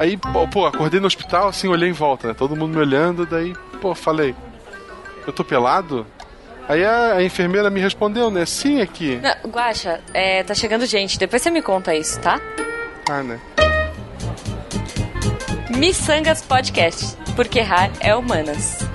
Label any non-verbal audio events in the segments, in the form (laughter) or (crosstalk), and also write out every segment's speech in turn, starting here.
Aí, pô, acordei no hospital, assim, olhei em volta, né? Todo mundo me olhando, daí, pô, falei, eu tô pelado? Aí a, a enfermeira me respondeu, né? Sim, aqui. Não, Guaxa, é, tá chegando gente. Depois você me conta isso, tá? Ah, né? Missangas Podcast, porque errar é humanas.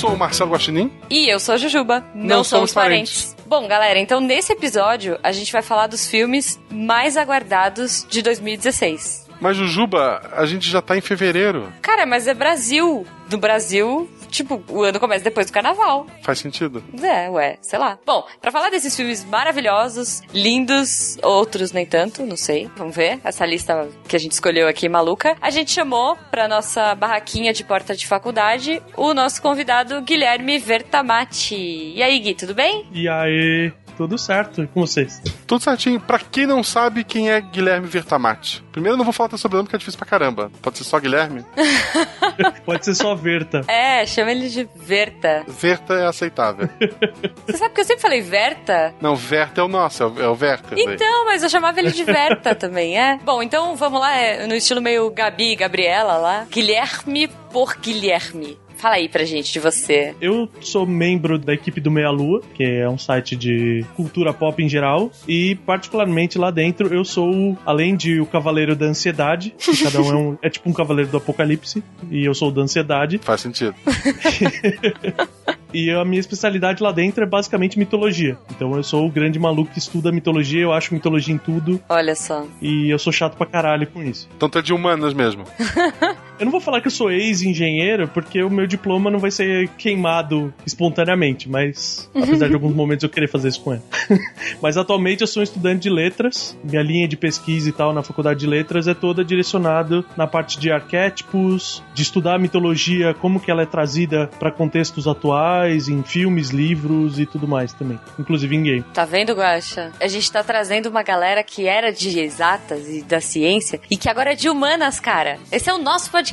Sou o Marcelo Guaxinim. E eu sou a Jujuba. Não, Não somos somos parentes. Bom, galera, então nesse episódio a gente vai falar dos filmes mais aguardados de 2016. Mas, Jujuba, a gente já tá em fevereiro. Cara, mas é Brasil. No Brasil, tipo, o ano começa depois do carnaval. Faz sentido? É, ué, sei lá. Bom, pra falar desses filmes maravilhosos, lindos, outros nem tanto, não sei, vamos ver. Essa lista que a gente escolheu aqui maluca. A gente chamou pra nossa barraquinha de porta de faculdade o nosso convidado Guilherme Vertamati. E aí, Gui, tudo bem? E aí, tudo certo e com vocês? Tudo certinho. Pra quem não sabe quem é Guilherme Vertamati. Primeiro eu não vou falar teu sobrenome porque é difícil pra caramba. Pode ser só Guilherme? (laughs) Pode ser só Verta. É, chama ele de Verta. Verta é aceitável. (laughs) Você sabe que eu sempre falei Verta? não, Verta é o nosso, é o, é o Verta. daí. Então, mas eu chamava ele de Verta também, é? Bom, então vamos lá, é, no estilo meio Gabi e Gabriela lá. Guilherme por Guilherme. Fala aí pra gente de você. Eu sou membro da equipe do Meia Lua, que é um site de cultura pop em geral, e particularmente lá dentro eu sou, além de o Cavaleiro da Ansiedade, que cada um é, um, é tipo um Cavaleiro do Apocalipse, e eu sou o da Ansiedade, Faz sentido. (laughs) e a minha especialidade lá dentro é basicamente mitologia. Então eu sou o grande maluco que estuda mitologia, eu acho mitologia em tudo, Olha só. e eu sou chato pra caralho com isso. Então tu é de humanas mesmo. (laughs) Eu não vou falar que eu sou ex-engenheiro, porque o meu diploma não vai ser queimado espontaneamente, mas apesar de alguns momentos eu querer fazer isso com ele. (laughs) mas atualmente eu sou um estudante de letras, minha linha de pesquisa e tal na faculdade de letras é toda direcionada na parte de arquétipos, de estudar a mitologia, como que ela é trazida para contextos atuais, em filmes, livros e tudo mais também, inclusive em game. Tá vendo, Guaxa? A gente tá trazendo uma galera que era de exatas e da ciência e que agora é de humanas, cara. Esse é o nosso podcast.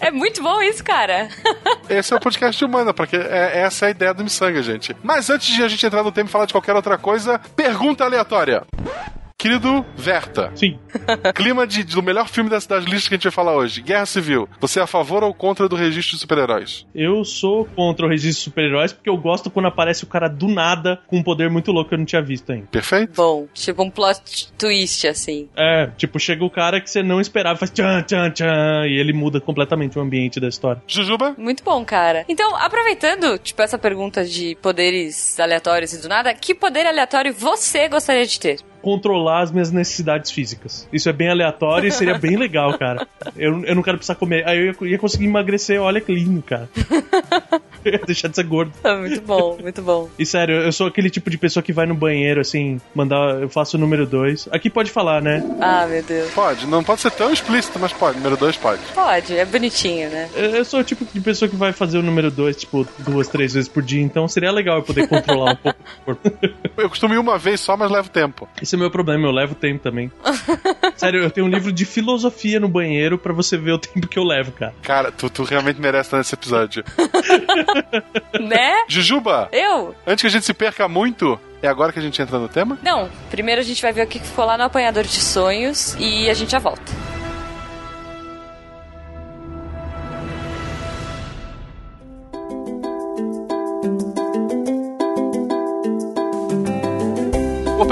É muito bom isso, cara. Esse é o podcast humana, porque é, essa é a ideia do Missanga, gente. Mas antes de a gente entrar no tema e falar de qualquer outra coisa, pergunta aleatória. Querido Verta, Sim, (laughs) clima de, do melhor filme das, das listas que a gente vai falar hoje, Guerra Civil. Você é a favor ou contra do registro de super-heróis? eu sou contra o registro de super-heróis porque eu gosto quando aparece o cara do nada com um poder muito louco que eu não tinha visto ainda. Perfeito? Bom, tipo um plot twist, assim. É, tipo, chega o cara que você não esperava, faz tchan, tchan, tchan, e ele muda completamente o ambiente da história. Jujuba? Muito bom, cara. Então, aproveitando, tipo, essa pergunta de poderes aleatórios e do nada, que poder aleatório você gostaria de ter? Controlar as minhas necessidades físicas. Isso é bem aleatório e seria bem legal, cara. Eu, eu não quero precisar comer. Aí eu ia, ia conseguir emagrecer, olha que lindo, cara. Eu (laughs) ia deixar de ser gordo. Ah, Muito bom, muito bom. E sério, eu sou aquele tipo de pessoa que vai no banheiro, assim, mandar. Eu faço o número 2. Aqui pode falar, né? Ah, meu Deus. Pode, não pode ser tão explícito, mas pode. Número dois pode. Pode, é bonitinho, né? Eu sou o tipo de pessoa que vai fazer o número 2, tipo, duas, três vezes por dia, então seria legal eu poder controlar um pouco o corpo. Eu costumo ir uma vez só, mas levo tempo. Esse é o meu problema, eu levo tempo também. (laughs) Sério, eu tenho um livro de filosofia no banheiro pra você ver o tempo que eu levo, cara. Cara, tu, tu realmente merece estar nesse episódio. (laughs) Né? Jujuba, Eu? antes que a gente se perca muito, é agora que a gente entra no tema? Não, primeiro a gente vai ver o que ficou lá no apanhador de sonhos e a gente já volta.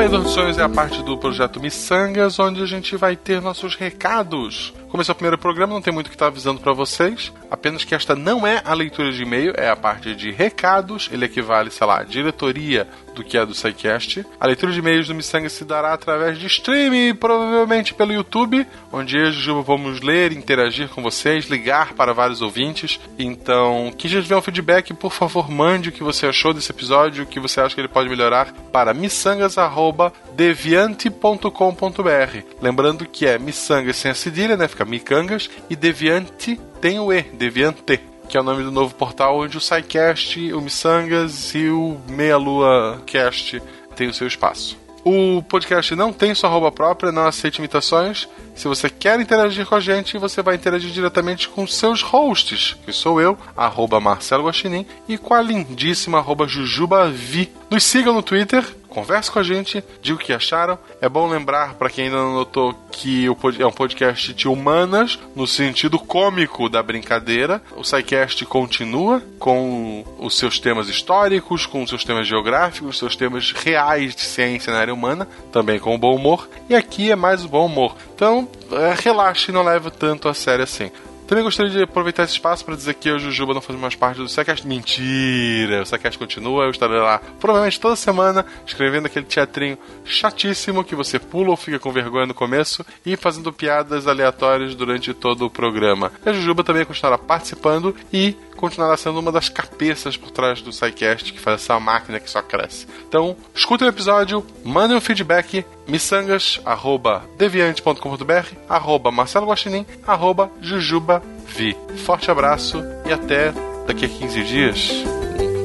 De Sonhos é a parte do projeto Missangas, onde a gente vai ter nossos recados. Começou o primeiro programa, não tem muito o que estar avisando para vocês. Apenas que esta não é a leitura de e-mail, é a parte de recados. Ele equivale, sei lá, à diretoria do que é do SciCast. A leitura de e-mails do Missanga se dará através de streaming, provavelmente pelo YouTube, onde eu e a Jujuba vamos ler, interagir com vocês, ligar para vários ouvintes. Então, quem já tiver um feedback, por favor, mande o que você achou desse episódio, o que você acha que ele pode melhorar para missangas.deviante.com.br. Lembrando que é missangas sem a cedilha, né? Fica micangas, e deviante tem o E, deviante que é o nome do novo portal onde o SciCast, o Missangas e o Meia Lua Cast tem o seu espaço. O podcast não tem sua arroba própria, não aceita imitações. Se você quer interagir com a gente, você vai interagir diretamente com seus hosts, que sou eu, arroba Marcelo Guaxinim, e com a lindíssima arroba Jujubavi. Nos sigam no Twitter, converse com a gente, diga o que acharam. É bom lembrar, para quem ainda não notou, que é um podcast de humanas, no sentido cômico da brincadeira. O SciCast continua com os seus temas históricos, com os seus temas geográficos, seus temas reais de ciência na área humana, também com bom humor. E aqui é mais o bom humor. Então, é, relaxe e não leve tanto a sério assim. Também gostaria de aproveitar esse espaço para dizer que eu e o Jujuba não fazemos mais parte do Secast. Mentira! O Secast continua, eu estarei lá provavelmente toda semana escrevendo aquele teatrinho chatíssimo que você pula ou fica com vergonha no começo e fazendo piadas aleatórias durante todo o programa. E a Jujuba também continuará participando e continuará sendo uma das cabeças por trás do SciCast que faz essa máquina que só cresce. Então, escutem o episódio, mandem um feedback, missangas.deviante.com.br, arroba Marcelo Guaxinim, arroba Jujubavi. Forte abraço e até daqui a 15 dias,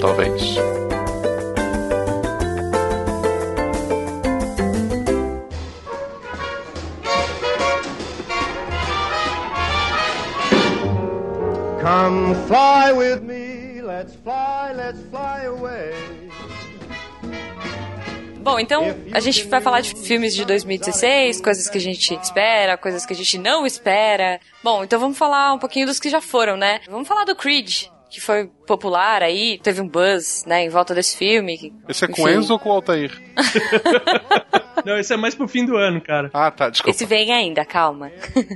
talvez. Come fly with me, let's fly, let's fly away. Bom, então a gente vai falar de filmes de 2016, coisas que a gente espera, coisas que a gente não espera. Bom, então vamos falar um pouquinho dos que já foram, né? Vamos falar do Creed, que foi popular aí, teve um buzz, né, em volta desse filme. Esse é com Enzo ou com Altair? (laughs) Não, esse é mais pro fim do ano, cara. Ah, tá, desculpa. Esse vem ainda, calma.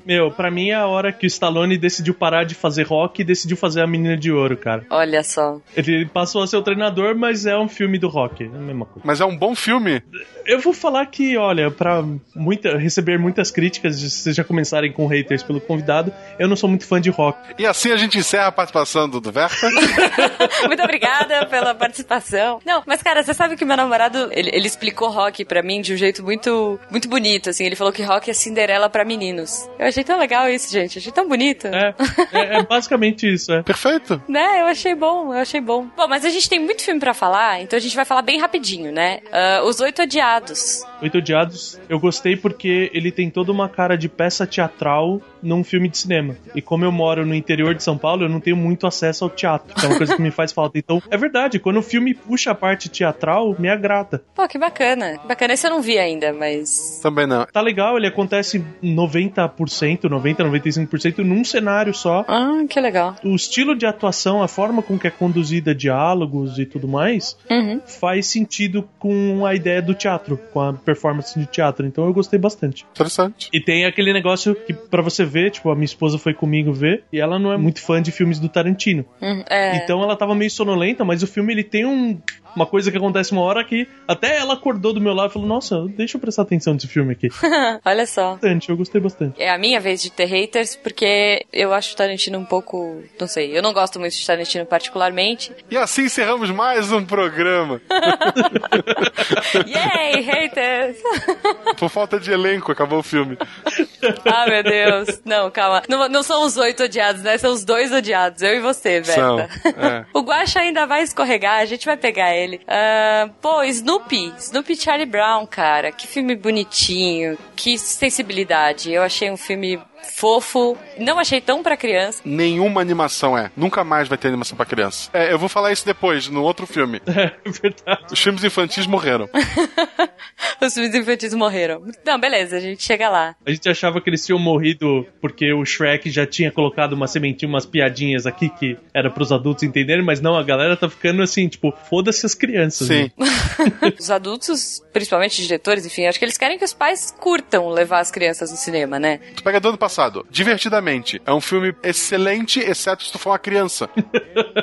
Meu, pra mim é a hora que o Stallone decidiu parar de fazer rock e decidiu fazer a Menina de Ouro, cara. Olha só. Ele passou a ser o treinador, mas é um filme do rock, é a mesma coisa. Mas é um bom filme? Eu vou falar que, olha, pra muita, receber muitas críticas, se vocês já começarem com haters pelo convidado, eu não sou muito fã de rock. E assim a gente encerra a participação do, do Verta. (laughs) muito obrigada pela participação. Não, mas cara, você sabe que meu namorado, ele, ele explicou rock pra mim de um jeito muito, muito bonito, assim. Ele falou que rock é Cinderela pra meninos. Eu achei tão legal isso, gente. achei tão bonito. É, é, é basicamente isso, é. Perfeito. Né, eu achei bom, eu achei bom. Bom, mas a gente tem muito filme pra falar, então a gente vai falar bem rapidinho, né? Uh, Os Oito Odiados. Oito Odiados, eu gostei porque ele tem toda uma cara de peça teatral num filme de cinema. E como eu moro no interior de São Paulo, eu não tenho muito acesso ao teatro, que é uma coisa que me faz falta. Então, é verdade, quando o filme puxa a parte teatral, me agrada. Pô, que bacana. Bacana, esse eu não vi ainda, mas. Também não. Tá legal, ele acontece 90%, 90, 95% num cenário só. Ah, que legal. O estilo de atuação, a forma com que é conduzida diálogos e tudo mais, uhum. faz sentido com a ideia do teatro, com a performance de teatro. Então eu gostei bastante. Interessante. E tem aquele negócio que para você ver, tipo, a minha esposa foi comigo ver, e ela não é muito fã de filmes do Tarantino. Uhum, é. Então ela tava meio sonolenta, mas o filme ele tem um, uma coisa que acontece uma hora que até ela acordou do meu lado e falou: Nossa, deixa eu prestar atenção nesse filme aqui. (laughs) Olha só. Bastante, eu gostei bastante. É a minha vez de ter haters, porque eu acho o Tarantino um pouco. Não sei, eu não gosto muito de Tarantino particularmente. E assim encerramos mais um programa. (laughs) Yay, haters! Por falta de elenco, acabou o filme. (laughs) (laughs) ah, meu Deus. Não, calma. Não, não são os oito odiados, né? São os dois odiados, eu e você, Verta. São, (laughs) é. O Guacha ainda vai escorregar, a gente vai pegar ele. Uh, pô, Snoopy. Snoopy Charlie Brown, cara. Que filme bonitinho. Que sensibilidade. Eu achei um filme fofo. Não achei tão pra criança. Nenhuma animação é. Nunca mais vai ter animação pra criança. É, eu vou falar isso depois, no outro filme. (laughs) É verdade. Os filmes infantis morreram. (laughs) Os filmes infantis morreram. Não, beleza, a gente chega lá. A gente achava que eles tinham morrido porque o Shrek já tinha colocado uma sementinha, umas piadinhas aqui que era pros adultos entenderem, mas não, a galera tá ficando assim, tipo, foda-se as crianças. Sim. Né? (laughs) (laughs) os adultos, principalmente diretores, enfim, acho que eles querem que os pais curtam levar as crianças no cinema, né? Tu pega do ano passado, Divertidamente. É um filme excelente, exceto se tu for uma criança.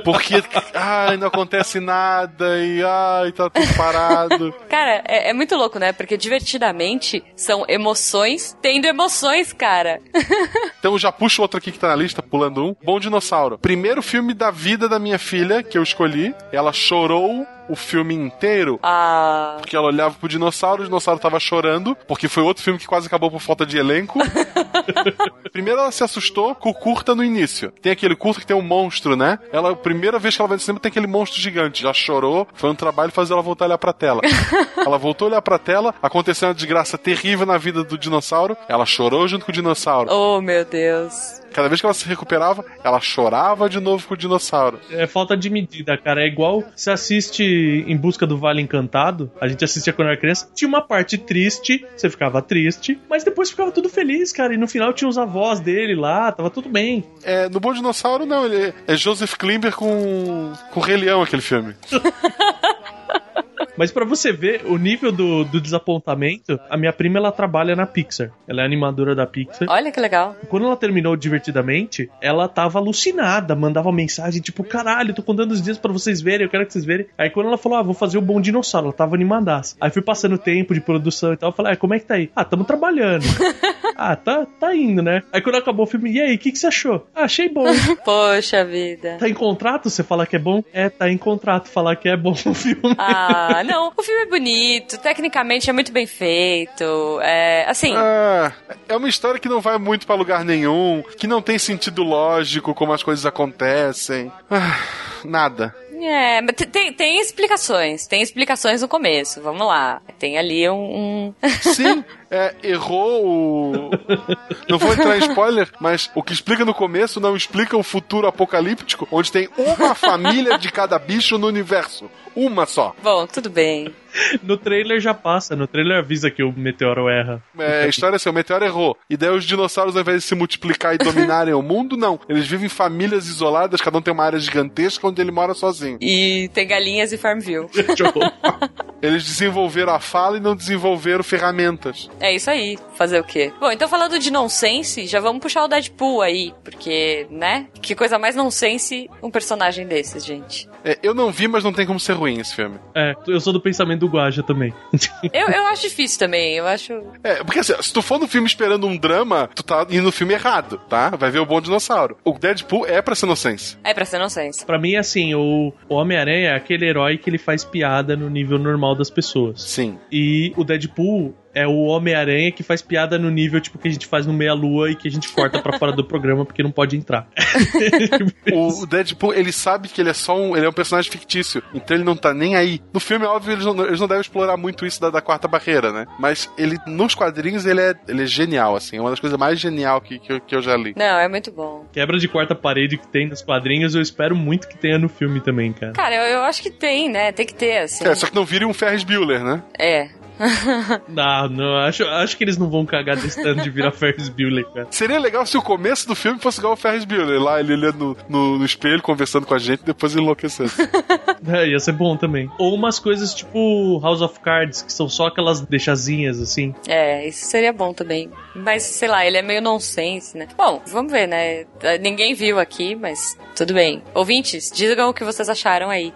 Porque, ai, não acontece nada e, ai, tá tudo parado. Cara, é, é muito louco, né? Porque Divertidamente são emoções tendo emoções, cara. (laughs) então já puxo outro aqui que tá na lista, pulando um. Bom Dinossauro. Primeiro filme da vida da minha filha que eu escolhi. Ela chorou o filme inteiro. Ah. Porque ela olhava pro dinossauro, o dinossauro tava chorando, porque foi outro filme que quase acabou por falta de elenco. (laughs) Primeiro ela se assustou com o curta no início. Tem aquele curta que tem um monstro, né? Ela, a primeira vez que ela vai no cinema, tem aquele monstro gigante. Já chorou, foi um trabalho fazer ela voltar a olhar pra tela. (laughs) ela voltou a olhar pra tela, aconteceu uma desgraça terrível na vida do dinossauro. Ela chorou junto com o dinossauro. Oh, meu Deus. Cada vez que ela se recuperava, ela chorava de novo com o dinossauro. É falta de medida, cara. É igual você assiste Em Busca do Vale Encantado. A gente assistia quando era criança. Tinha uma parte triste, você ficava triste, mas depois ficava tudo feliz, cara. E no final tinha os avós dele lá, tava tudo bem. É, no Bom Dinossauro, não. Ele é Joseph Klimber com, com o Rei Leão, aquele filme. (laughs) Mas para você ver o nível do, do desapontamento, a minha prima ela trabalha na Pixar. Ela é animadora da Pixar. Olha que legal. Quando ela terminou divertidamente, ela tava alucinada, mandava mensagem tipo, caralho, tô contando os dias para vocês verem, eu quero que vocês verem. Aí quando ela falou, ah, vou fazer o Bom Dinossauro, ela tava animadaça. Aí fui passando o tempo de produção e tal, eu falei, ah, como é que tá aí? Ah, tamo trabalhando. (laughs) ah, tá, tá indo, né? Aí quando acabou o filme, e aí, o que, que você achou? Ah, achei bom. (laughs) Poxa vida. Tá em contrato você falar que é bom? É, tá em contrato falar que é bom o filme. Ah, não. O filme é bonito, tecnicamente é muito bem feito. É, assim. É, é uma história que não vai muito pra lugar nenhum, que não tem sentido lógico como as coisas acontecem. Ah, nada. É, mas tem, tem explicações. Tem explicações no começo. Vamos lá. Tem ali um. um... (laughs) Sim, é, errou o. Não vou entrar em spoiler, mas o que explica no começo não explica o futuro apocalíptico, onde tem uma família de cada bicho no universo. Uma só. Bom, tudo bem. (laughs) No trailer já passa, no trailer avisa que o meteoro erra. É, a história é assim, o meteoro errou. E daí os dinossauros, ao invés de se multiplicar e dominarem o mundo, não. Eles vivem em famílias isoladas, cada um tem uma área gigantesca onde ele mora sozinho. E tem galinhas e Farmville. (laughs) Eles desenvolveram a fala e não desenvolveram ferramentas. É isso aí. Fazer o quê? Bom, então falando de nonsense, já vamos puxar o Deadpool aí, porque, né? Que coisa mais nonsense um personagem desses, gente. É, eu não vi, mas não tem como ser ruim esse filme. É, eu sou do pensamento do Guaja também. (laughs) eu, eu acho difícil também, eu acho. É, porque assim, se tu for no filme esperando um drama, tu tá indo no filme errado, tá? Vai ver o bom dinossauro. O Deadpool é pra ser nonsense. É pra ser nonsense. Pra mim, assim, o, o Homem-Aranha é aquele herói que ele faz piada no nível normal das pessoas. Sim. E o Deadpool é o Homem-Aranha que faz piada no nível tipo que a gente faz no Meia-Lua e que a gente corta para fora do programa porque não pode entrar. (laughs) o Deadpool, ele sabe que ele é só um, ele é um personagem fictício, então ele não tá nem aí. No filme, é óbvio, eles não, eles não devem explorar muito isso da, da, quarta barreira, né? Mas ele, nos quadrinhos, ele é, ele é genial, assim, é uma das coisas mais genial que, que, eu, que eu já li. Não, é muito bom. Quebra de quarta parede que tem nos quadrinhos, eu espero muito que tenha no filme também, cara. Cara, eu, eu acho que tem, né? Tem que ter, assim. É, só que não vire um Ferris Bueller, né? É, não, não, acho, acho que eles não vão cagar desse tanto de virar Ferris Bueller, cara. Seria legal se o começo do filme fosse igual o Ferris Bueller, lá ele olhando no, no, no, espelho, conversando com a gente, depois enlouquecesse. (laughs) é, ia ser bom também. Ou umas coisas tipo House of Cards, que são só aquelas deixazinhas, assim. É, isso seria bom também. Mas, sei lá, ele é meio nonsense, né? Bom, vamos ver, né? Ninguém viu aqui, mas tudo bem. Ouvintes, digam o que vocês acharam aí.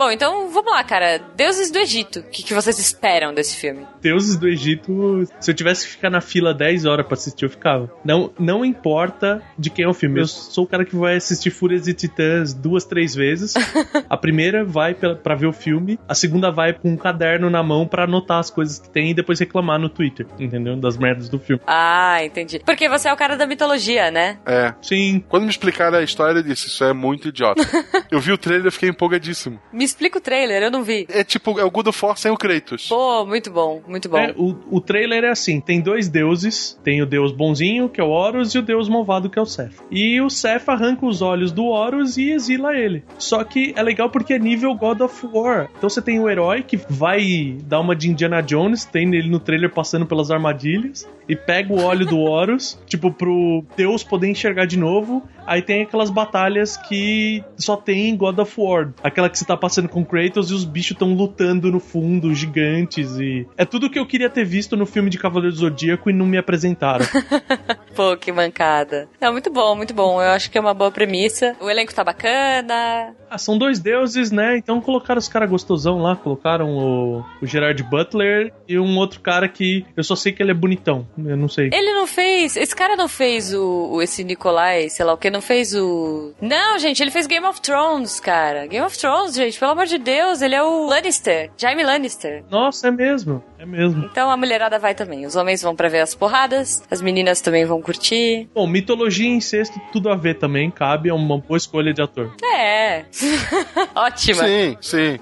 Bom, então vamos lá, cara. Deuses do Egito. O que, que, vocês esperam desse filme? Deuses do Egito, se eu tivesse que ficar na fila 10 horas pra assistir, eu ficava. Não, não importa de quem é o filme. Eu sou o cara que vai assistir Fúrias e Titãs duas, três vezes. (laughs) a primeira vai pra, pra ver o filme, a segunda vai com um caderno na mão pra anotar as coisas que tem e depois reclamar no Twitter, entendeu? Das merdas do filme. Ah, entendi. Porque você é o cara da mitologia, né? É. Sim. Quando me explicaram a história, eu disse: Isso é muito idiota. (laughs) eu vi o trailer e fiquei empolgadíssimo. Me explica o trailer, eu não vi. É tipo, é o God of War sem o Kratos. Pô, muito bom, muito bom. É, o, o trailer é assim: tem dois deuses, tem o deus bonzinho, que é o Horus, e o deus malvado, que é o Seth. E o Seth arranca os olhos do Horus e exila ele. Só que é legal porque é nível God of War. Então você tem o herói que vai dar uma de Indiana Jones, tem ele no trailer passando pelas armadilhas, e pega o óleo do Horus, (laughs) tipo, pro deus poder enxergar de novo. Aí tem aquelas batalhas que só tem em God of War. Aquela que você tá passando com Kratos e os bichos estão lutando no fundo, gigantes. e É tudo que eu queria ter visto no filme de Cavaleiro do Zodíaco e não me apresentaram. (laughs) Pô, que mancada. Não, muito bom, muito bom. Eu acho que é uma boa premissa. O elenco tá bacana. Ah, são dois deuses, né? Então colocaram os caras gostosão lá, colocaram o, o Gerard Butler e um outro cara que eu só sei que ele é bonitão. Eu não sei. Ele não fez. Esse cara não fez o, esse Nikolai, sei lá o que, não fez o. Não, gente, ele fez Game of Thrones, cara. Game of Thrones, gente, pelo amor de Deus, ele é o Lannister, Jaime Lannister. Nossa, é mesmo. É mesmo. Então a mulherada vai também. Os homens vão pra ver as porradas, as meninas também vão curtir. Bom, mitologia e incesto, tudo a ver também, cabe, é uma boa escolha de ator. É. (laughs) Ótima. Sim, sim.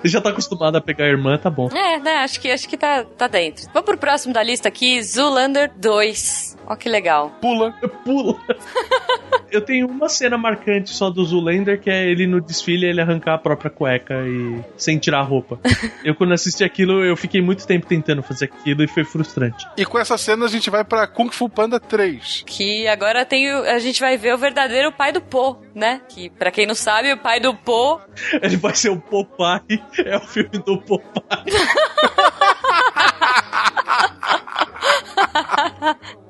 Você já tá acostumado a pegar a irmã, tá bom. É, né? Acho que, acho que tá, tá dentro. Vamos pro próximo da lista aqui, Zoolander 2. Ó que legal. Pula. Pula. (laughs) Eu tenho uma cena marcante só do Zoolander, que é ele no desfile, ele arrancar a própria cueca e sem tirar a roupa. (laughs) Eu quando assisti aquilo, eu fiquei muito tempo tentando fazer aquilo e foi frustrante. E com essa cena a gente vai pra Kung Fu Panda 3. Que agora tem o, a gente vai ver o verdadeiro pai do Po, né? Que pra quem não sabe, o pai do Po (laughs) Ele vai ser o Popeye, é o filme do Popeye. (laughs)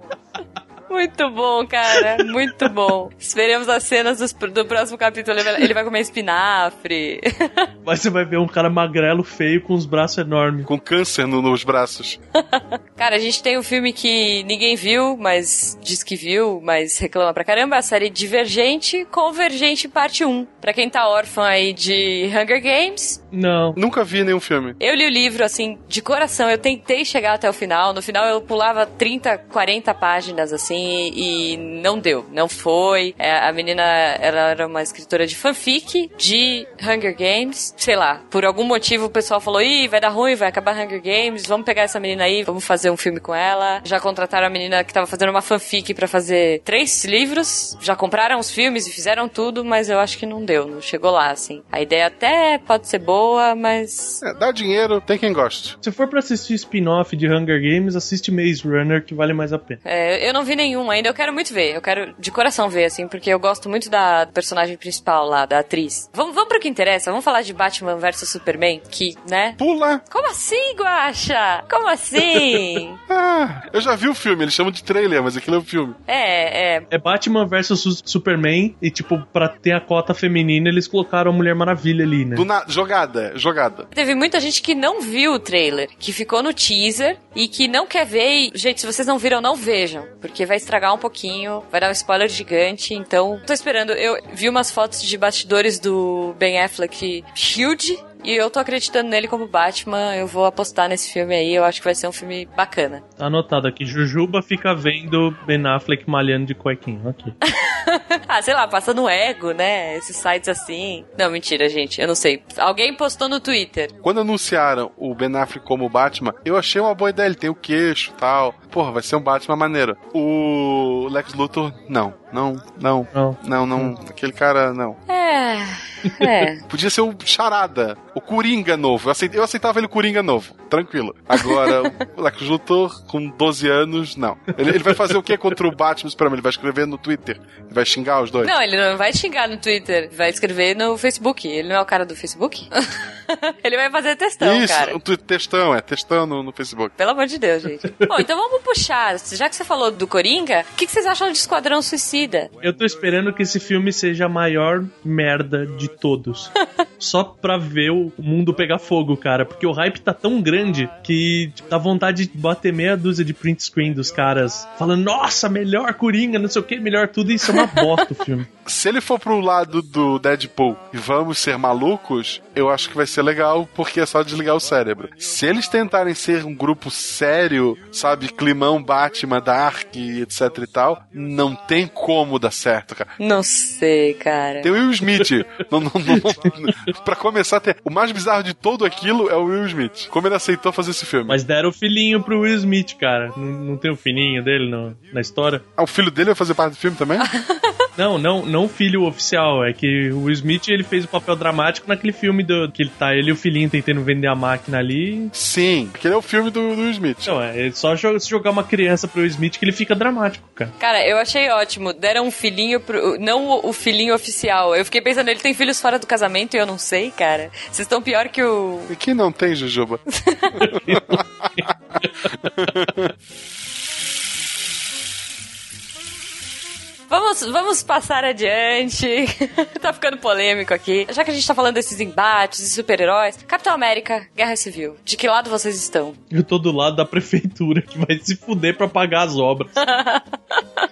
Muito bom, cara. Muito bom. Esperemos as cenas dos- do próximo capítulo. Ele vai, ele vai comer espinafre. (laughs) Mas você vai ver um cara magrelo, feio, com os braços enormes. Com câncer no- nos braços. (laughs) Cara, a gente tem um filme que ninguém viu, mas diz que viu, mas reclama pra caramba. A série Divergente, Convergente Parte 1. Pra quem tá órfão aí de Hunger Games, Não. Nunca vi nenhum filme. eu li o livro, assim, de coração. Eu tentei chegar até o final. No final eu pulava 30, 40 páginas, assim, e não deu. Não foi. É, a menina, ela era uma escritora de fanfic de Hunger Games. Sei lá, por algum motivo o pessoal falou, ih, vai dar ruim, vai acabar Hunger Games, vamos pegar essa menina aí, vamos fazer um filme com ela. Já contrataram a menina que tava fazendo uma fanfic pra fazer três livros. Já compraram os filmes e fizeram tudo, mas eu acho que não deu, não chegou lá, assim. A ideia até pode ser boa, mas É, dá dinheiro, tem quem goste. Se for pra assistir spin-off de Hunger Games, assiste Maze Runner, que vale mais a pena. É, eu não vi nenhum ainda, eu quero muito ver. Eu quero de coração ver, assim, porque eu gosto muito da personagem principal lá, da atriz. Vamos, vamos pro que interessa, vamos falar de Batman vs Superman, que, né? Pula. Como assim, Guaxa? Como assim? (laughs) Ah, eu já vi o filme, eles chamam de trailer, mas aquilo é um filme. é, é. É Batman versus Su- Superman, e tipo, pra ter a cota feminina, eles colocaram a Mulher Maravilha ali, né? Do na... Jogada, jogada. Teve muita gente que não viu o trailer, que ficou no teaser e que não quer ver. E, gente, se vocês não viram, não vejam, porque vai estragar um pouquinho, vai dar um spoiler gigante. Então, tô esperando. Eu vi umas fotos de bastidores do Ben Affleck huge. E eu tô acreditando nele como Batman. Eu vou apostar nesse filme aí. Eu acho que vai ser um filme bacana. Tá anotado aqui, Jujuba fica vendo Ben Affleck malhando de cuequinha. Ok. (laughs) (laughs) ah, sei lá, passa no ego, né? Esses sites assim. Não, mentira, gente. Eu não sei. Alguém postou no Twitter. Quando anunciaram o Ben Affleck como Batman, eu achei uma boa ideia. Ele tem o queixo e tal. Porra, vai ser um Batman maneiro. O Lex Luthor, não. Não, não. Não. Não, não. Aquele cara, não. É. É. (laughs) Podia ser o Charada, o Coringa novo. Eu aceit- eu aceitava ele Coringa novo, tranquilo. Agora, o (laughs) Lex Luthor com 12 anos, não. Ele, ele vai fazer o que contra o Batman Superman? Ele vai escrever no Twitter. Ele vai xingar os dois. Não, ele não vai xingar no Twitter, vai escrever no Facebook. Ele não é o cara do Facebook? (laughs) ele vai fazer textão, Isso, cara. um tu- textão, é, textão no, no Facebook. Pelo amor de Deus, gente. Bom, então vamos puxar. Já que você falou do Coringa, o que, que vocês acham de Esquadrão Suicida? Eu tô esperando que esse filme seja a maior merda de todos. (laughs) Só pra ver o mundo pegar fogo, cara. Porque o hype tá tão grande que dá vontade de bater meia dúzia de print screen dos caras falando, nossa, melhor Coringa, não sei o que, melhor tudo. Isso é uma bosta o filme. (laughs) Se ele for pro lado do Deadpool e vamos ser malucos, eu acho que vai ser legal, porque é só desligar o cérebro. Se eles tentarem ser um grupo sério, sabe, climão Batman, Dark, etc e tal, não tem como dar certo, cara. Não sei, cara. Tem o Will Smith. não, não, não, (laughs) pra começar, tem, o mais bizarro de todo aquilo é o Will Smith. Como ele aceitou fazer esse filme. Mas deram o filhinho pro Will Smith, cara. Não, não tem o fininho dele no- na história? Ah, o filho dele vai fazer parte do filme também? (laughs) Não, não, não o filho oficial. É que o Smith ele fez o papel dramático naquele filme do que ele tá ele e o filhinho tentando vender a máquina ali. Sim, aquele é o filme do, Smith. Não, é só jo- se jogar uma criança pro Smith que ele fica dramático, cara. Cara, eu achei ótimo. Deram um filhinho pro. Não o, o filhinho oficial. Eu fiquei pensando, ele tem filhos fora do casamento e eu não sei, cara. Vocês estão pior que o. E quem não tem, Jujuba? (laughs) (laughs) vamos, vamos passar adiante. (laughs) tá ficando polêmico aqui. Já que a gente tá falando desses embates e super-heróis, Capitão América, Guerra Civil. De que lado vocês estão? Eu tô do lado da prefeitura que vai se fuder pra pagar as obras. (laughs)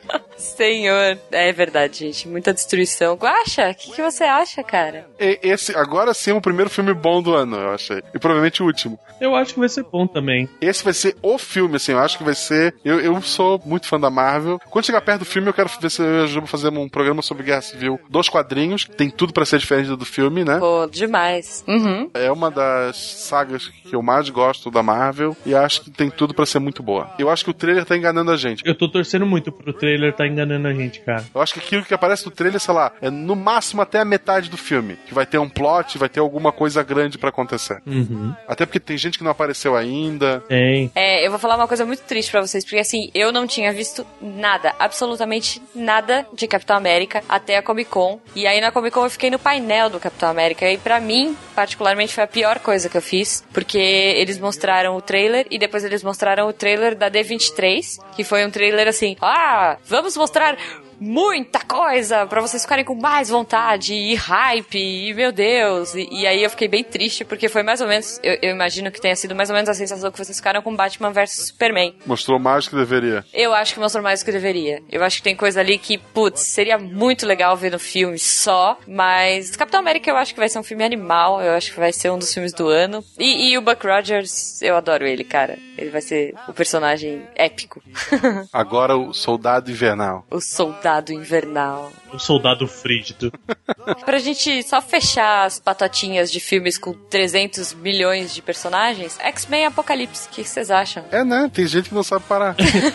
Senhor. É verdade, gente. Muita destruição. Guaxa, o que, que, você acha, cara? Esse, agora sim, é o primeiro filme bom do ano, eu achei. E provavelmente o último. Eu acho que vai ser bom também. Esse vai ser o filme, assim, eu acho que vai ser. Eu, eu sou muito fã da Marvel. Quando chegar perto do filme, eu quero ver se eu ajudo a fazer um programa sobre Guerra Civil dos quadrinhos. Tem tudo para ser diferente do filme, né? Pô, demais. Uhum. É uma das sagas que eu mais gosto da Marvel e acho que tem tudo para ser muito boa. Eu acho que o trailer tá enganando a gente. Eu tô torcendo muito pro trailer tá enganando a gente, cara. Eu acho que aquilo que aparece no trailer, sei lá, é no máximo até a metade do filme. Que vai ter um plot, vai ter alguma coisa grande para acontecer. Uhum. Até porque tem gente que não apareceu ainda. Tem. É, eu vou falar uma coisa muito triste para vocês, porque assim, eu não tinha visto nada, absolutamente nada de Capitão América até a Comic Con. E aí na Comic Con eu fiquei no painel do Capitão América. E para mim, particularmente, foi a pior coisa que eu fiz, porque eles mostraram o trailer e depois eles mostraram o trailer da D23, que foi um trailer assim, ah, vamos mostrar muita coisa para vocês ficarem com mais vontade e hype e meu Deus. E, e, aí eu fiquei bem triste porque foi mais ou menos, eu, eu, imagino que tenha sido mais ou menos a sensação que vocês ficaram com Batman vs Superman. Mostrou mais do que deveria. Eu acho que mostrou mais do que deveria. Eu acho que tem coisa ali que, putz, seria muito legal ver no filme só, mas Capitão América eu acho que vai ser um filme animal, eu acho que vai ser um dos filmes do ano. E, e o Buck Rogers, eu adoro ele, cara. Ele vai ser o personagem épico. (laughs) Agora o Soldado Invernal. O Soldado soldado invernal. O soldado frígido. (laughs) pra gente só fechar as patotinhas de filmes com 300 milhões de personagens, X-Men Apocalipse, o que vocês acham? É, né? Tem gente que não sabe parar.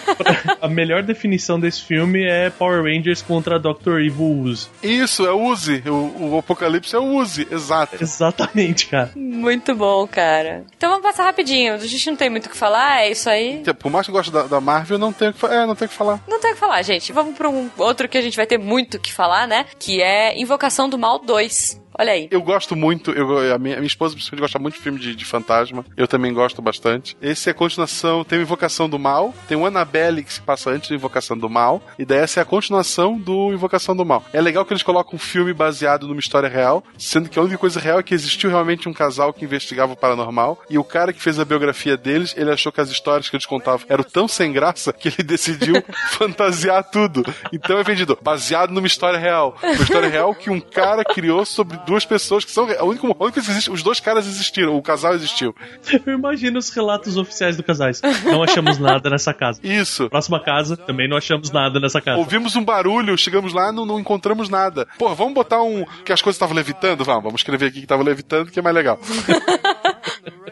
(laughs) A melhor definição desse filme é Power Rangers contra Dr. Evil Uzi. Isso, é Uzi. O, o Apocalipse é o Uzi, exato. Exatamente, cara. Muito bom, cara. Então vamos passar rapidinho. A gente não tem muito o que falar, é isso aí. Por mais que eu goste da, da Marvel, não tem o que, é, não tem que falar. Não tem o que falar, gente. Vamos pra um outro que a gente vai ter muito que falar, né? Que é Invocação do Mal 2. Olha aí. Eu gosto muito, eu, a, minha, a minha esposa principalmente gosta muito de filme de, de, fantasma. Eu também gosto bastante. Esse é a continuação, tem o Invocação do Mal, tem o Annabelle que se passa antes do Invocação do Mal, e daí essa é a continuação do Invocação do Mal. É legal que eles colocam um filme baseado numa história real, sendo que a única coisa real é que existiu realmente um casal que investigava o paranormal, e o cara que fez a biografia deles, ele achou que as histórias que eles contavam eram tão sem graça que ele (laughs) decidiu fantasiar tudo. Então é vendido, baseado numa história real. Uma história real que um cara criou sobre duas pessoas que são. A única, a única que existe, os dois caras existiram, o casal existiu. Eu imagino os relatos oficiais do casais. Não achamos nada nessa casa. Isso. Próxima casa, também não achamos nada nessa casa. Ouvimos um barulho, chegamos lá, não, não encontramos nada. Pô, vamos botar um. que as coisas estavam levitando? Vamos, vamos escrever aqui que tava levitando, que é mais legal. (laughs)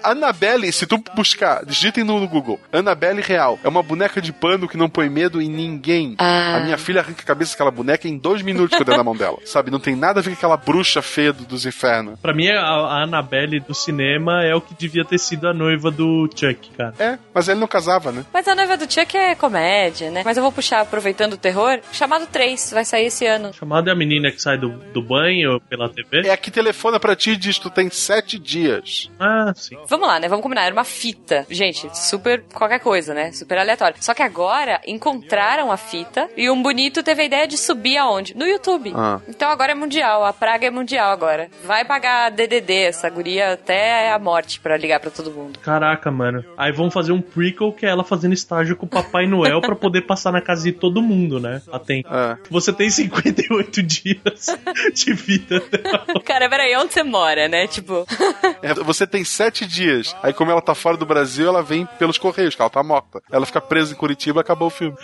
Annabelle, se tu buscar, digitem no Google, Annabelle real, é uma boneca de pano que não põe medo em ninguém. Ah. A minha filha arranca a cabeça daquela boneca em dois minutos quando é na mão dela. (laughs) Sabe, não tem nada a ver com aquela bruxa feia do, dos infernos. Pra mim, a, a Annabelle do cinema é o que devia ter sido a noiva do Chuck, cara. É, mas ele não casava, né? Mas a noiva do Chuck é comédia, né? Mas eu vou puxar, aproveitando o terror, Chamado 3, vai sair esse ano. Chamado é a menina que sai do, do banho pela TV? É a que telefona pra ti e diz, tu tem sete dias. Ah, sim. Vamos lá, né? Vamos combinar. Era uma fita. Gente, super qualquer coisa, né? Super aleatório. Só que agora encontraram a fita e um bonito teve a ideia de subir aonde? No YouTube. Ah. Então agora é mundial. A praga é mundial agora. Vai pagar DDD essa guria até a morte pra ligar pra todo mundo. Caraca, mano. Aí vão fazer um prequel que é ela fazendo estágio com o Papai Noel pra poder passar na casa de todo mundo, né? Até. É. Você tem 58 dias de vida. (laughs) Cara, peraí, onde você mora, né? Tipo. É, você tem sete dias. Aí, como ela tá fora do Brasil, ela vem pelos Correios, que ela tá morta. Ela fica presa em Curitiba acabou o filme. (laughs)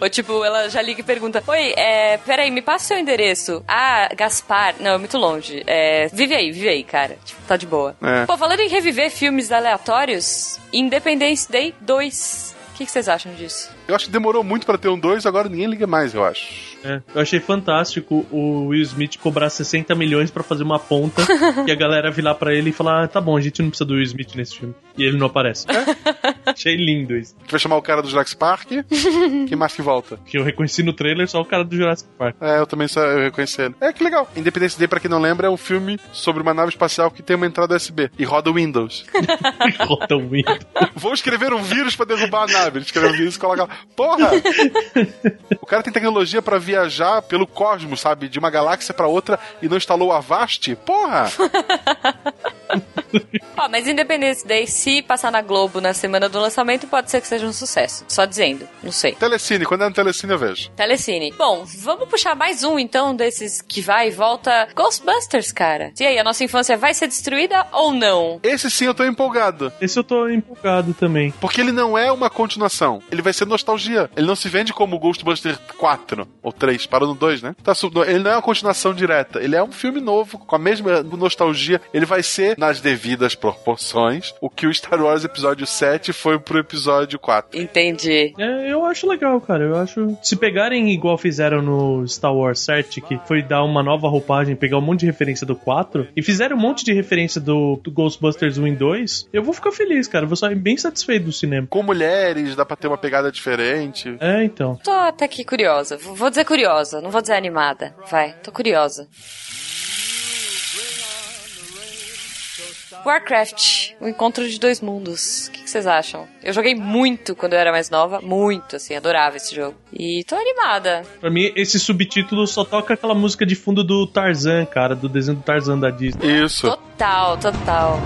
Ou tipo, ela já liga e pergunta: Oi, é, peraí, me passa o seu endereço. Ah, Gaspar. Não, é muito longe. É, vive aí, vive aí, cara. Tipo, tá de boa. É. Pô, falando em reviver filmes aleatórios, Independence Day 2. O que vocês acham disso? Eu acho que demorou muito pra ter um 2, agora ninguém liga mais, eu acho. É, eu achei fantástico o Will Smith cobrar 60 milhões pra fazer uma ponta (laughs) e a galera vir lá pra ele e falar: ah, tá bom, a gente não precisa do Will Smith nesse filme. E ele não aparece. (laughs) Achei lindo isso. Que vai chamar o cara do Jurassic Park. (laughs) Quem mais que volta? Que eu reconheci no trailer só o cara do Jurassic Park. É, eu também só eu reconheci ele. É, que legal. Independence Day, pra quem não lembra, é um filme sobre uma nave espacial que tem uma entrada USB e roda Windows. roda Windows. Vou escrever um vírus pra derrubar a nave. Ele escreve um vírus e coloca lá. Porra! (laughs) o cara tem tecnologia pra viajar pelo cosmos, sabe? De uma galáxia pra outra e não instalou a Avast? Porra! (laughs) Ó, mas Independence Day, se passar na Globo na semana do lançamento, pode ser que seja um sucesso. Só dizendo. Não sei. Telecine, quando é no Telecine eu vejo. Telecine. Bom, vamos puxar mais um então desses que vai e volta. Ghostbusters, cara. E aí, a nossa infância vai ser destruída ou não? Esse sim eu tô empolgado. Esse eu tô empolgado também. Porque ele não é uma continuação. Ele vai ser nostalgia. Ele não se vende como Ghostbusters 4 ou 3, parou no 2, né? Tá, ele não é uma continuação direta. Ele é um filme novo, com a mesma nostalgia. Ele vai ser, nas devidas proporções, o que o Star Wars Episódio 7 foi pro Episódio 4. Entendi. É, eu acho legal, cara. Eu acho. Se pegarem igual fizeram no Star Wars 7, que foi dar uma nova roupagem, pegar um monte de referência do 4, e fizeram um monte de referência do, do Ghostbusters 1 e 2, eu vou ficar feliz, cara. Eu vou sair bem satisfeito do cinema. Com mulheres, dá pra ter uma pegada diferente. É, então. Tô até aqui curiosa. Vou dizer curiosa, não vou dizer animada. Vai, tô curiosa. Warcraft, o encontro de dois mundos. O que, que, vocês acham? Eu joguei muito quando eu era mais nova, muito, assim, adorava esse jogo. E tô animada. Pra mim, esse subtítulo só toca aquela música de fundo do Tarzan, cara, do desenho do Tarzan da Disney. Isso. Total, total.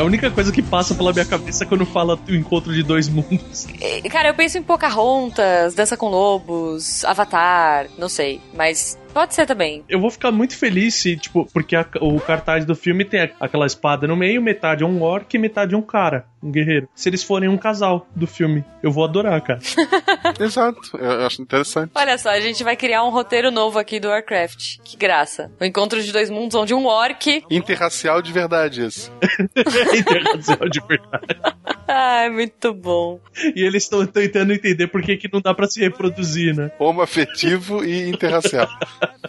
É a única coisa que passa pela minha cabeça quando fala o encontro de dois mundos. Cara, eu penso em Pocahontas, Dança com Lobos, Avatar, não sei. Mas Pode ser também. Eu vou ficar muito feliz se, tipo, porque a, o cartaz do filme tem aquela espada no meio, metade é um orc e metade é um cara, um guerreiro. Se eles forem um casal do filme, eu vou adorar, cara. (laughs) Exato, eu acho interessante. Olha só, a gente vai criar um roteiro novo aqui do Warcraft. Que graça. O encontro de dois mundos onde um orc. (laughs) Interracial de verdade, isso. (laughs) Interracial de verdade. Ai, muito bom. E eles estão tentando entender por que, que não dá para se reproduzir, né? Homoafetivo e interracial.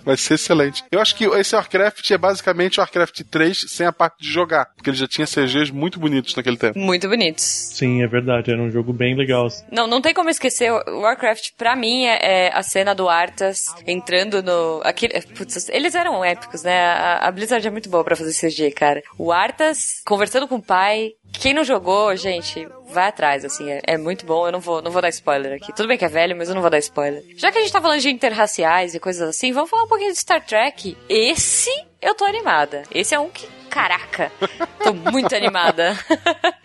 Vai ser excelente. Eu acho que esse Warcraft é basicamente o Warcraft 3 sem a parte de jogar. Porque ele já tinha CGs muito bonitos naquele tempo. Muito bonitos. Sim, é verdade. Era um jogo bem legal. Não, não tem como esquecer. O Warcraft, pra mim, é, é a cena do Arthas entrando no. Aquele, putz, eles eram épicos, né? A, a Blizzard é muito boa pra fazer CG, cara. O Arthas conversando com o pai, quem não jogou, gente, vai atrás, assim, é, é, muito bom. Eu não vou, não vou dar spoiler aqui. Tudo bem que é velho, mas eu não vou dar spoiler. Já que a gente tá falando de interraciais e coisas assim, vamos falar um pouquinho de Star Trek. Esse eu tô animada. Esse é um que caraca, tô muito animada.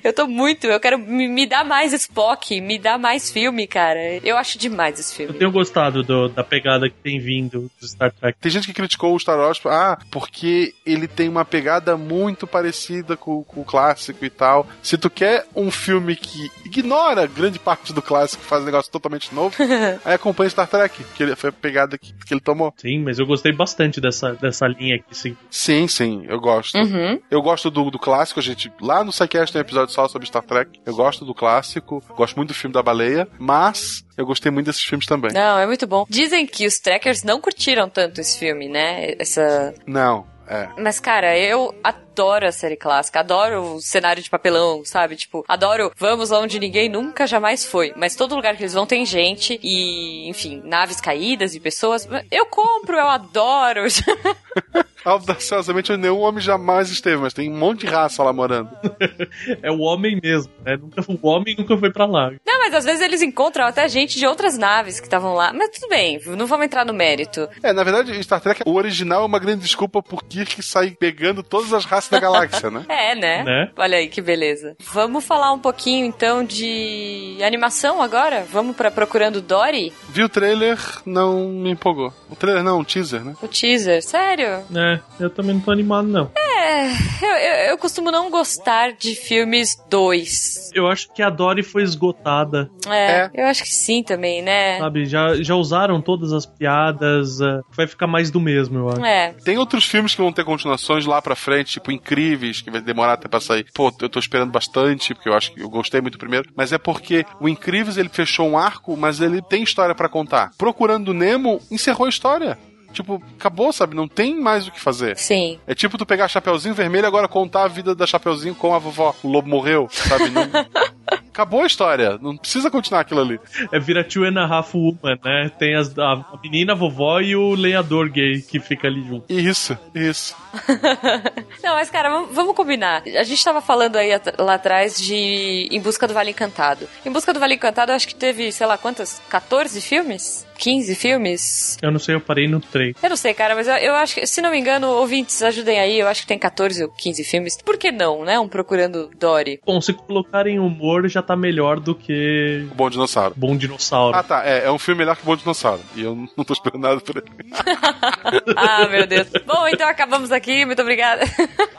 eu tô muito, eu quero me, me dar mais Spock, me dá mais filme, cara. Eu acho demais esse filme. Eu tenho gostado do, da pegada que tem vindo do Star Trek. Tem gente que criticou o Star Wars, ah, porque ele tem uma pegada muito parecida com, com o clássico e tal. Se tu quer um filme que ignora grande parte do clássico, faz um negócio totalmente novo, (laughs) aí acompanha Star Trek, que foi a pegada que, que ele tomou. Sim, mas eu gostei bastante dessa, dessa linha aqui, sim. Sim, sim, eu gosto. Uhum. Eu gosto do, do clássico, a gente. Lá no SciCast tem um episódio só sobre Star Trek. Eu gosto do clássico, gosto muito do filme da baleia, mas eu gostei muito desses filmes também. Não, é muito bom. Dizem que os trekkers não curtiram tanto esse filme, né? Essa. Não, é. Mas, cara, eu adoro a série clássica, adoro o cenário de papelão, sabe? Tipo, adoro vamos onde ninguém nunca jamais foi. Mas todo lugar que eles vão tem gente e, enfim, naves caídas e pessoas. Eu compro, eu adoro. (laughs) Audaciosamente, nenhum homem jamais esteve, mas tem um monte de raça lá morando. (laughs) é o homem mesmo, né? Nunca, o homem nunca foi pra lá. Não, mas às vezes eles encontram até gente de outras naves que estavam lá. Mas tudo bem, não vamos entrar no mérito. É, na verdade, Star Trek, o original é uma grande desculpa por Kirk sair pegando todas as raças da galáxia, né? (laughs) é, né? né? Olha aí que beleza. Vamos falar um pouquinho então de animação agora? Vamos para Procurando Dory? Vi o trailer, não me empolgou. O trailer não, o teaser, né? O teaser, sério? É, eu também não tô animado, não. É, eu, eu, eu costumo não gostar de filmes 2. Eu acho que a Dory foi esgotada. É, é, eu acho que sim também, né? Sabe, já, já usaram todas as piadas, uh, vai ficar mais do mesmo, eu acho. É. Tem outros filmes que vão ter continuações lá pra frente, tipo Incríveis, que vai demorar até pra sair. Pô, eu tô esperando bastante, porque eu acho que eu gostei muito primeiro, mas é porque o Incríveis ele fechou um arco, mas ele tem história para contar. Procurando Nemo encerrou a história. Tipo, acabou, sabe? Não tem mais o que fazer. Sim. É tipo tu pegar a Chapeuzinho Vermelho e agora contar a vida da Chapeuzinho com a vovó. O lobo morreu, sabe? Não... (laughs) Acabou a história. Não precisa continuar aquilo ali. É vira two and a half woman, né? Tem as, a menina, a vovó e o lenhador gay que fica ali junto. Isso, isso. (laughs) Não, mas cara, vamos, vamos combinar. A gente tava falando aí at- lá atrás de Em Busca do Vale Encantado. Em Busca do Vale Encantado, eu acho que teve, sei lá, quantas? 14 filmes? 15 filmes? Eu não sei, eu parei no 3. Eu não sei, cara, mas eu, eu acho que, se não me engano, ouvintes, ajudem aí. Eu acho que tem 14 ou 15 filmes. Por que não, né? Um Procurando Dory. Bom, se colocarem humor já tá melhor do que O Bom Dinossauro. Bom Dinossauro. Ah, tá. É, é um filme melhor que o Bom Dinossauro. E eu não tô esperando nada por ele. (laughs) Ah, meu Deus. Bom, então acabamos aqui. Muito obrigada.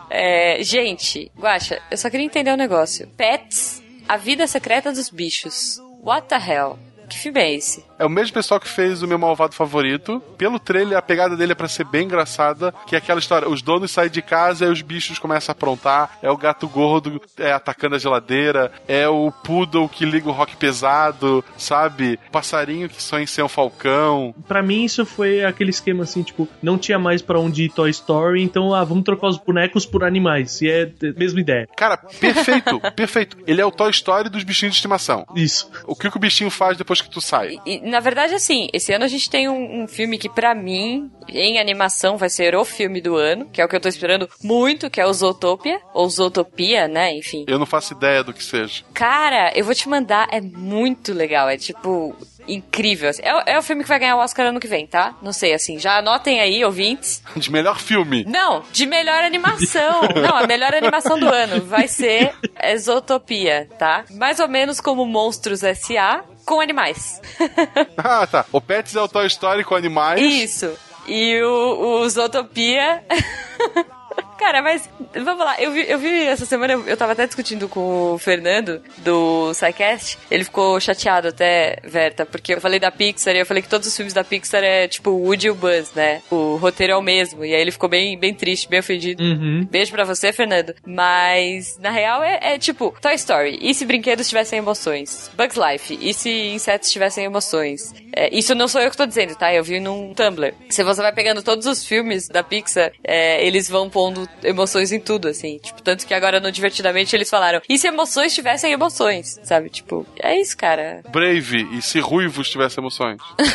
É, gente, Guaxa, eu só queria entender um negócio. Pets, a vida secreta dos bichos. What the hell? Que filme é esse? É o mesmo pessoal que fez o meu malvado favorito. Pelo trailer, a pegada dele é pra ser bem engraçada. Que é aquela história: os donos saem de casa e os bichos começam a aprontar. É o gato gordo é, atacando a geladeira. É o poodle que liga o rock pesado, sabe? Passarinho que sonha em ser um falcão. Pra mim, isso foi aquele esquema assim, tipo, não tinha mais pra onde ir Toy Story, então, ah, vamos trocar os bonecos por animais. E é a mesma ideia. Cara, perfeito, (laughs) perfeito. Ele é o Toy Story dos bichinhos de estimação. Isso. O que, que o bichinho faz depois que tu sai? E, na verdade, assim, esse ano a gente tem um, um filme que, pra mim, em animação, vai ser o filme do ano, que é o que eu tô esperando muito, que é o Zootopia, ou Zootopia, né? Enfim. Eu não faço ideia do que seja. Cara, eu vou te mandar, é muito legal, é tipo. Incrível. assim. É, o- é o filme que vai ganhar o Oscar ano que vem, tá? Não sei, assim. Já anotem aí, ouvintes. (laughs) De melhor filme. Não, de melhor animação. Não, a melhor animação do ano vai ser Exotopia, tá? Mais ou menos como Monstros S.A. com animais. (laughs) Ah, tá. O Pets é o Toy Story com animais. Isso. E o, o Zootopia. (laughs) Cara, mas vamos lá, eu vi, eu vi essa semana, eu, tava até discutindo com o Fernando do SciCast. Ele ficou chateado até, Verta, porque eu falei da Pixar e eu falei que todos os filmes da Pixar é tipo o Woody e o Buzz, né? O roteiro é o mesmo. E aí ele ficou bem, bem triste, bem ofendido. Uhum. Beijo pra você, Fernando. Mas, na real, é, é tipo Toy Story. E se brinquedos tivessem emoções? Bugs Life. E se insetos tivessem emoções? É, isso não sou eu que tô dizendo, tá? Eu vi num Tumblr. Se você vai pegando todos os filmes da Pixar, é, eles vão pondo emoções em tudo, assim. Tipo, tanto que agora no Divertidamente eles falaram, e se emoções tivessem emoções? Sabe? Tipo, é isso, cara. Brave e se ruivos tivessem emoções. (laughs)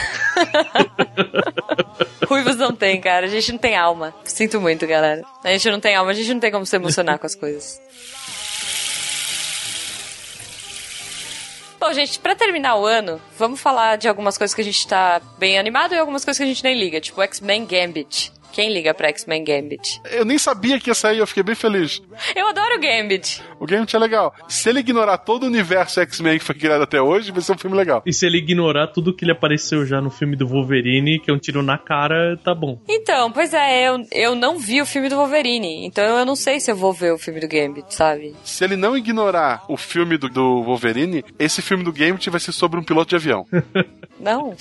Ruivos não tem, cara. A gente não tem alma. Sinto muito, galera. A gente não tem alma, a gente não tem como se emocionar com as coisas. Bom, gente, pra terminar o ano, vamos falar de algumas coisas que a gente tá bem animado e algumas coisas que a gente nem liga, tipo X-Men Gambit. Quem liga pra X-Men Gambit? Eu nem sabia que ia sair, eu fiquei bem feliz. Eu adoro o Gambit. O game é legal. Se ele ignorar todo o universo X-Men que foi criado até hoje, vai ser um filme legal. E se ele ignorar tudo que ele apareceu já no filme do Wolverine, que é um tiro na cara, tá bom. Então, pois é, eu, eu não vi o filme do Wolverine, então eu não sei se eu vou ver o filme do Gambit, sabe? Se ele não ignorar o filme do, do Wolverine, esse filme do Gambit vai ser sobre um piloto de avião. (laughs) Não.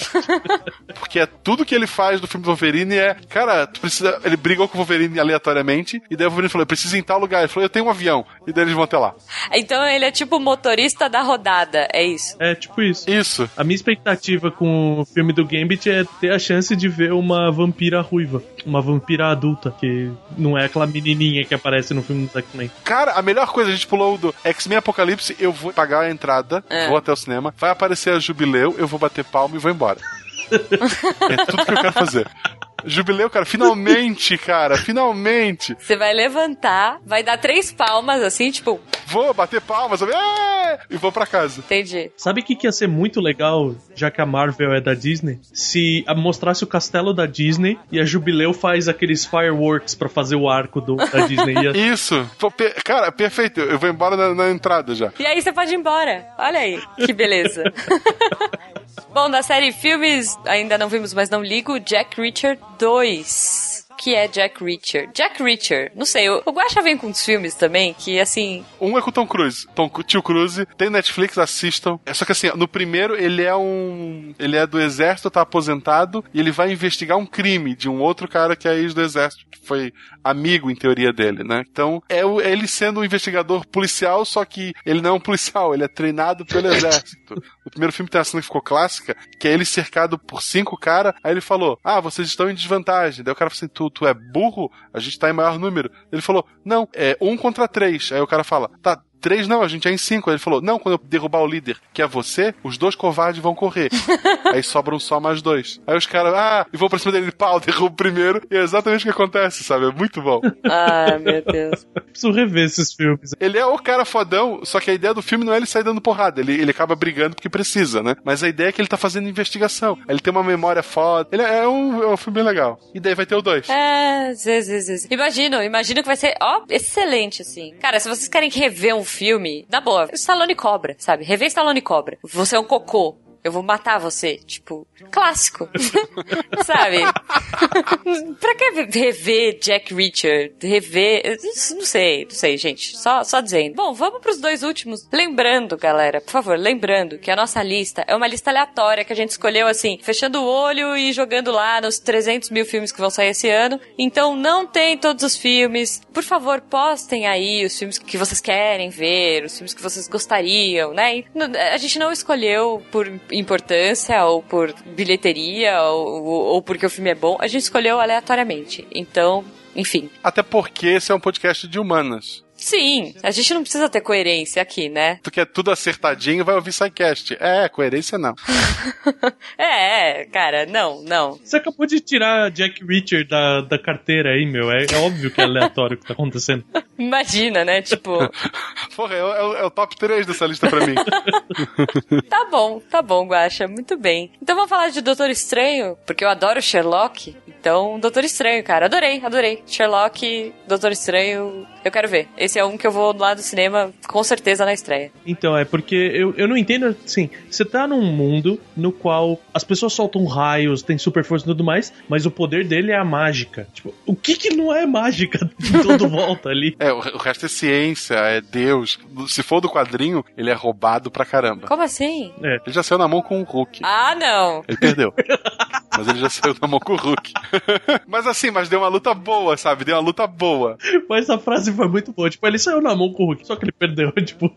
(laughs) Porque é tudo que ele faz do filme do Wolverine é, cara, tu precisa. Ele brigou com o Wolverine aleatoriamente, e daí o Wolverine falou: eu preciso ir em tal lugar. Ele falou: eu tenho um avião. E daí eles vão até lá. então ele é tipo o motorista da rodada, é isso. É tipo isso. Isso. A minha expectativa com o filme do Gambit é ter a chance de ver uma vampira ruiva. Uma vampira adulta, que não é aquela menininha que aparece no filme do X-Men. Cara, a melhor coisa, a gente pulou do X-Men Apocalipse, eu vou pagar a entrada, É. vou até o cinema, vai aparecer a Jubileu, eu vou bater palma e vou embora. (laughs) é tudo que eu quero fazer. Jubileu, cara, finalmente, cara, finalmente. Você vai levantar, vai dar três palmas, assim, tipo, Vou bater palmas, "É!" e vou pra casa. entendi. Sabe o que, que ia ser muito legal, já que a Marvel é da Disney? Se mostrasse o castelo da Disney e a Jubileu faz aqueles fireworks pra fazer o arco do, da Disney. Ia- (laughs) Isso. Cara, perfeito. Eu vou embora na, na entrada já. E aí você pode ir embora. Olha aí, que beleza. (laughs) Bom, da série filmes, ainda não vimos, mas não ligo, Jack Reacher 2. Que é Jack Reacher. Jack Reacher, não sei, o, o Guaxa vem com uns filmes também que, assim, Um é com Tom Cruise. Tom, Tio Cruise. Tem Netflix, assistam. É só que assim, no primeiro ele é um. Ele é do exército, tá aposentado, e ele vai investigar um crime de um outro cara que é ex do exército, que foi amigo, em teoria, dele, né? Então, é o- ele sendo um investigador policial, só que ele não é um policial, ele é treinado pelo exército. O primeiro filme tem uma cena que ficou clássica, que é ele cercado por cinco caras, aí ele falou, ah, vocês estão em desvantagem. Daí o cara falou assim, tu, tu é burro? A gente tá em maior número. Ele falou, não, é um contra três. Aí o cara fala, tá, Três não, a gente é em cinco. Aí ele falou: Não, quando eu derrubar o líder, que é você, os dois covardes vão correr. (laughs) aí sobram só mais dois. Aí os caras, ah, e vou pra cima dele, pau, (laughs) derrubo primeiro. E é exatamente o que acontece, sabe? É muito bom. Ai, meu (laughs) Deus. Preciso rever esses filmes. Ele é o cara fodão, só que a ideia do filme não é ele sair dando porrada. Ele, ele acaba brigando porque precisa, né? Mas a ideia é que ele tá fazendo investigação. Ele tem uma memória foda. Ele é um, é um filme bem legal. E daí vai ter o dois. É, zê, zê. Imagino, imagino que vai ser, ó, excelente, assim. Cara, se vocês querem rever um filme, na boa, Stallone Cobra, sabe? Rever Stallone Cobra. Você é um cocô. Eu vou matar você. Tipo, clássico. (laughs) Sabe? pra que rever Jack Richard? Rever. Não sei, não sei, gente. Só, só dizendo. Bom, vamos pros dois últimos. Lembrando, galera, por favor, lembrando que a nossa lista é uma lista aleatória que a gente escolheu assim, fechando o olho e jogando lá nos 300 mil filmes que vão sair esse ano. Então não tem todos os filmes. Por favor, postem aí os filmes que vocês querem ver, os filmes que vocês gostariam, né? A gente não escolheu por importância ou por bilheteria ou, ou porque o filme é bom, a gente escolheu aleatoriamente. Então, enfim. Até porque esse é um podcast de humanas. Sim, a gente não precisa ter coerência aqui, né? Tu quer tudo acertadinho, vai ouvir SciCast. É, coerência não. (laughs) é, cara, não, não. Você acabou de tirar Jack Richard da, da carteira aí, meu. É, é óbvio que é aleatório o que tá acontecendo. (laughs) Imagina, né? Tipo. (laughs) Porra, é, o, é o top 3 dessa lista pra mim. tá bom, tá bom, Guacha. Muito bem. Então vamos falar de Doutor Estranho, porque eu adoro Sherlock. Então, Doutor Estranho, cara. Adorei, adorei. Sherlock, Doutor Estranho, eu quero ver. Esse é um que eu vou lá do cinema, com certeza, na estreia. Então, é porque eu, eu não entendo, assim, você tá num mundo no qual as pessoas soltam raios, tem super força e tudo mais, mas o poder dele é a mágica. Tipo, o que que não é mágica (laughs) de todo volta ali? É, o resto é ciência, é Deus. Se for do quadrinho, ele é roubado pra caramba. Como assim? É. Ele já saiu na mão com o Hulk. Ah, não! Ele perdeu. (laughs) mas ele já saiu na mão com o Hulk. (laughs) mas assim, mas deu uma luta boa, sabe? Deu uma luta boa. Mas a frase foi muito boa. Tipo, ele saiu na mão com o Hulk, só que ele perdeu, (laughs) tipo.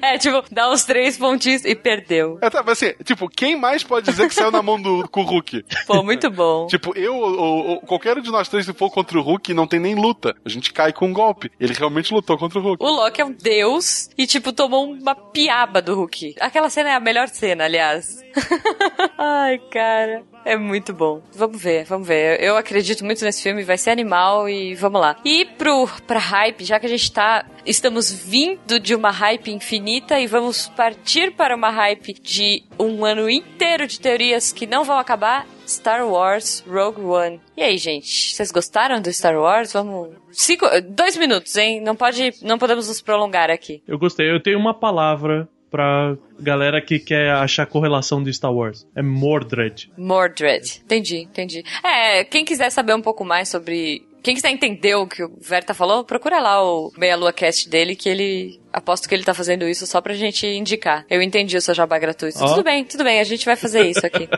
é, tipo, dá uns três pontinhos e perdeu. É, tá, mas assim, tipo, quem mais pode dizer que saiu na mão do, com o Hulk? Pô, muito bom. tipo, eu ou, ou qualquer um de nós três, se for contra o Hulk, não tem nem luta. A gente cai com um golpe. Ele realmente lutou contra o Hulk. O Loki é um deus e, tipo, tomou uma piaba do Hulk. Aquela cena é a melhor cena, aliás. (laughs) Ai, cara. É muito bom. Vamos ver, vamos ver. Eu acredito muito nesse filme, vai ser animal e vamos lá. E pro, pra hype, já que a gente tá. Estamos vindo de uma hype infinita e vamos partir para uma hype de um ano inteiro de teorias que não vão acabar. Star Wars Rogue One. E aí, gente, vocês gostaram do Star Wars? Vamos. Cinco, dois minutos, hein? Não pode, não podemos nos prolongar aqui. Eu gostei. Eu tenho uma palavra pra galera que quer achar correlação de Star Wars. É Mordred. Mordred. Entendi, entendi. É, quem quiser saber um pouco mais sobre. Quem quiser entender o que o Verta falou, procura lá o Meia Lua Cast dele, que ele. Aposto que ele tá fazendo isso só pra gente indicar. Eu entendi o seu jabá gratuito. Oh. Tudo bem, tudo bem, a gente vai fazer isso aqui.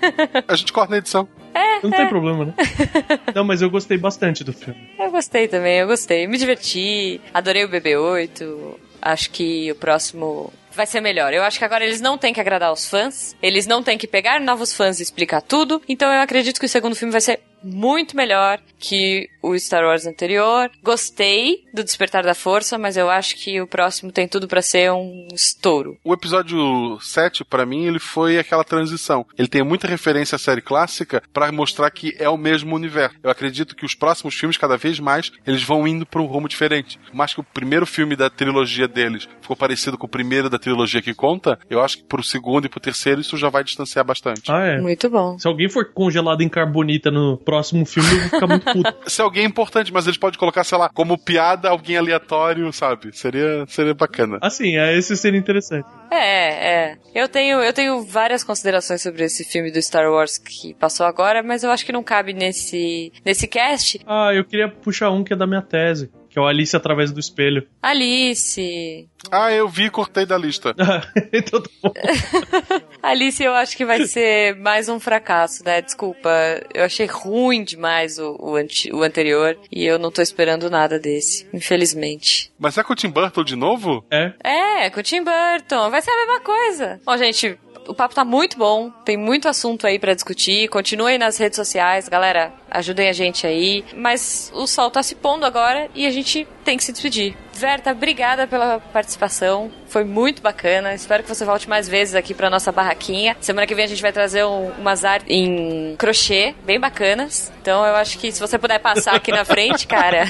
(laughs) a gente corta na edição. É, Não é. tem problema, né? (laughs) Não, mas eu gostei bastante do filme. Eu gostei também, eu gostei. Me diverti, adorei o BB-8. Acho que o próximo vai ser melhor. Eu acho que agora eles não têm que agradar os fãs, eles não têm que pegar novos fãs e explicar tudo. Então eu acredito que o segundo filme vai ser muito melhor que o Star Wars anterior. Gostei do Despertar da Força, mas eu acho que o próximo tem tudo para ser um estouro. O episódio 7, para mim, ele foi aquela transição. Ele tem muita referência à série clássica para mostrar que é o mesmo universo. Eu acredito que os próximos filmes, cada vez mais, eles vão indo para um rumo diferente. Mas que o primeiro filme da trilogia deles ficou parecido com o primeiro da trilogia que conta, eu acho que pro segundo e pro terceiro isso já vai distanciar bastante. Ah, é? Muito bom. Se alguém for congelado em carbonita no próximo filme, eu vou ficar muito puto. (laughs) Se alguém é importante, mas eles podem colocar, sei lá, como piada alguém aleatório, sabe? Seria, seria bacana. Assim, é, esse seria interessante. É, é. Eu tenho, eu tenho várias considerações sobre esse filme do Star Wars que passou agora, mas eu acho que não cabe nesse, nesse cast. Ah, eu queria puxar um que é da minha tese. Que é o Alice através do espelho. Alice. Ah, eu vi e cortei da lista. (laughs) então tá bom. (laughs) Alice, eu acho que vai ser mais um fracasso, né? Desculpa. Eu achei ruim demais o, o, anti, o anterior e eu não tô esperando nada desse, infelizmente. Mas é com o Tim Burton de novo? É. É, com o Tim Burton. Vai ser a mesma coisa. Bom, gente, o papo tá muito bom, tem muito assunto aí para discutir. Continuem nas redes sociais, galera, ajudem a gente aí. Mas o sol tá se pondo agora e a gente tem que se despedir. Verta, obrigada pela participação. Foi muito bacana. Espero que você volte mais vezes aqui pra nossa barraquinha. Semana que vem a gente vai trazer um, umas artes em crochê, bem bacanas. Então eu acho que se você puder passar aqui na (laughs) frente, cara.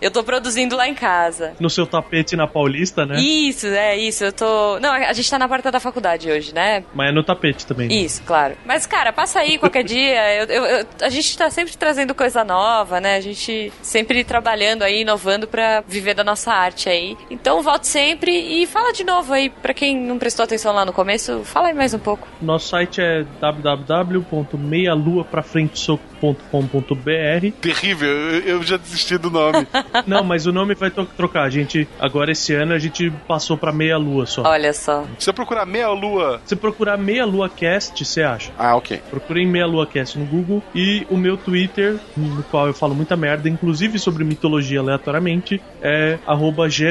eu tô produzindo lá em casa. No seu tapete na Paulista, né? Isso, é isso. Eu tô. Não, a gente tá na porta da faculdade hoje, né? Mas é no tapete também. Né? Isso, claro. Mas, cara, passa aí qualquer (laughs) dia. Eu, eu, eu, a gente tá sempre trazendo coisa nova, né? A gente sempre trabalhando aí, inovando pra viver da nossa arte aí. Então volte sempre e fala de novo aí, pra quem não prestou atenção lá no começo, fala aí mais um pouco. Nosso site é www.meialuaprafrentesoco.com.br Terrível, eu já desisti do nome. (laughs) não, mas o nome vai trocar. A gente, agora esse ano, a gente passou pra Meia Lua só. Olha só. Se você procurar Meia Lua. Se procurar Meia Lua Cast, você acha. Ah, ok. Procurem Meia Lua Cast no Google e o meu Twitter, no qual eu falo muita merda, inclusive sobre mitologia aleatoriamente, é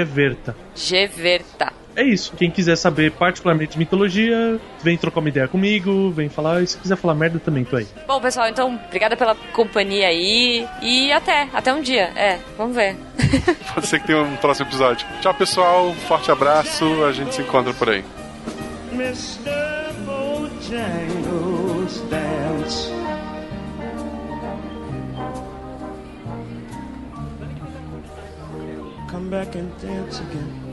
gverta. Gverta. É isso. Quem quiser saber particularmente de mitologia, vem trocar uma ideia comigo, vem falar. E se quiser falar merda também, tô aí. Bom, pessoal, então, obrigada pela companhia aí. E até, até um dia. É, vamos ver. (laughs) Pode ser que tenha um próximo episódio. Tchau, pessoal. Forte abraço. A gente se encontra por aí. Mr. Come back and dance again.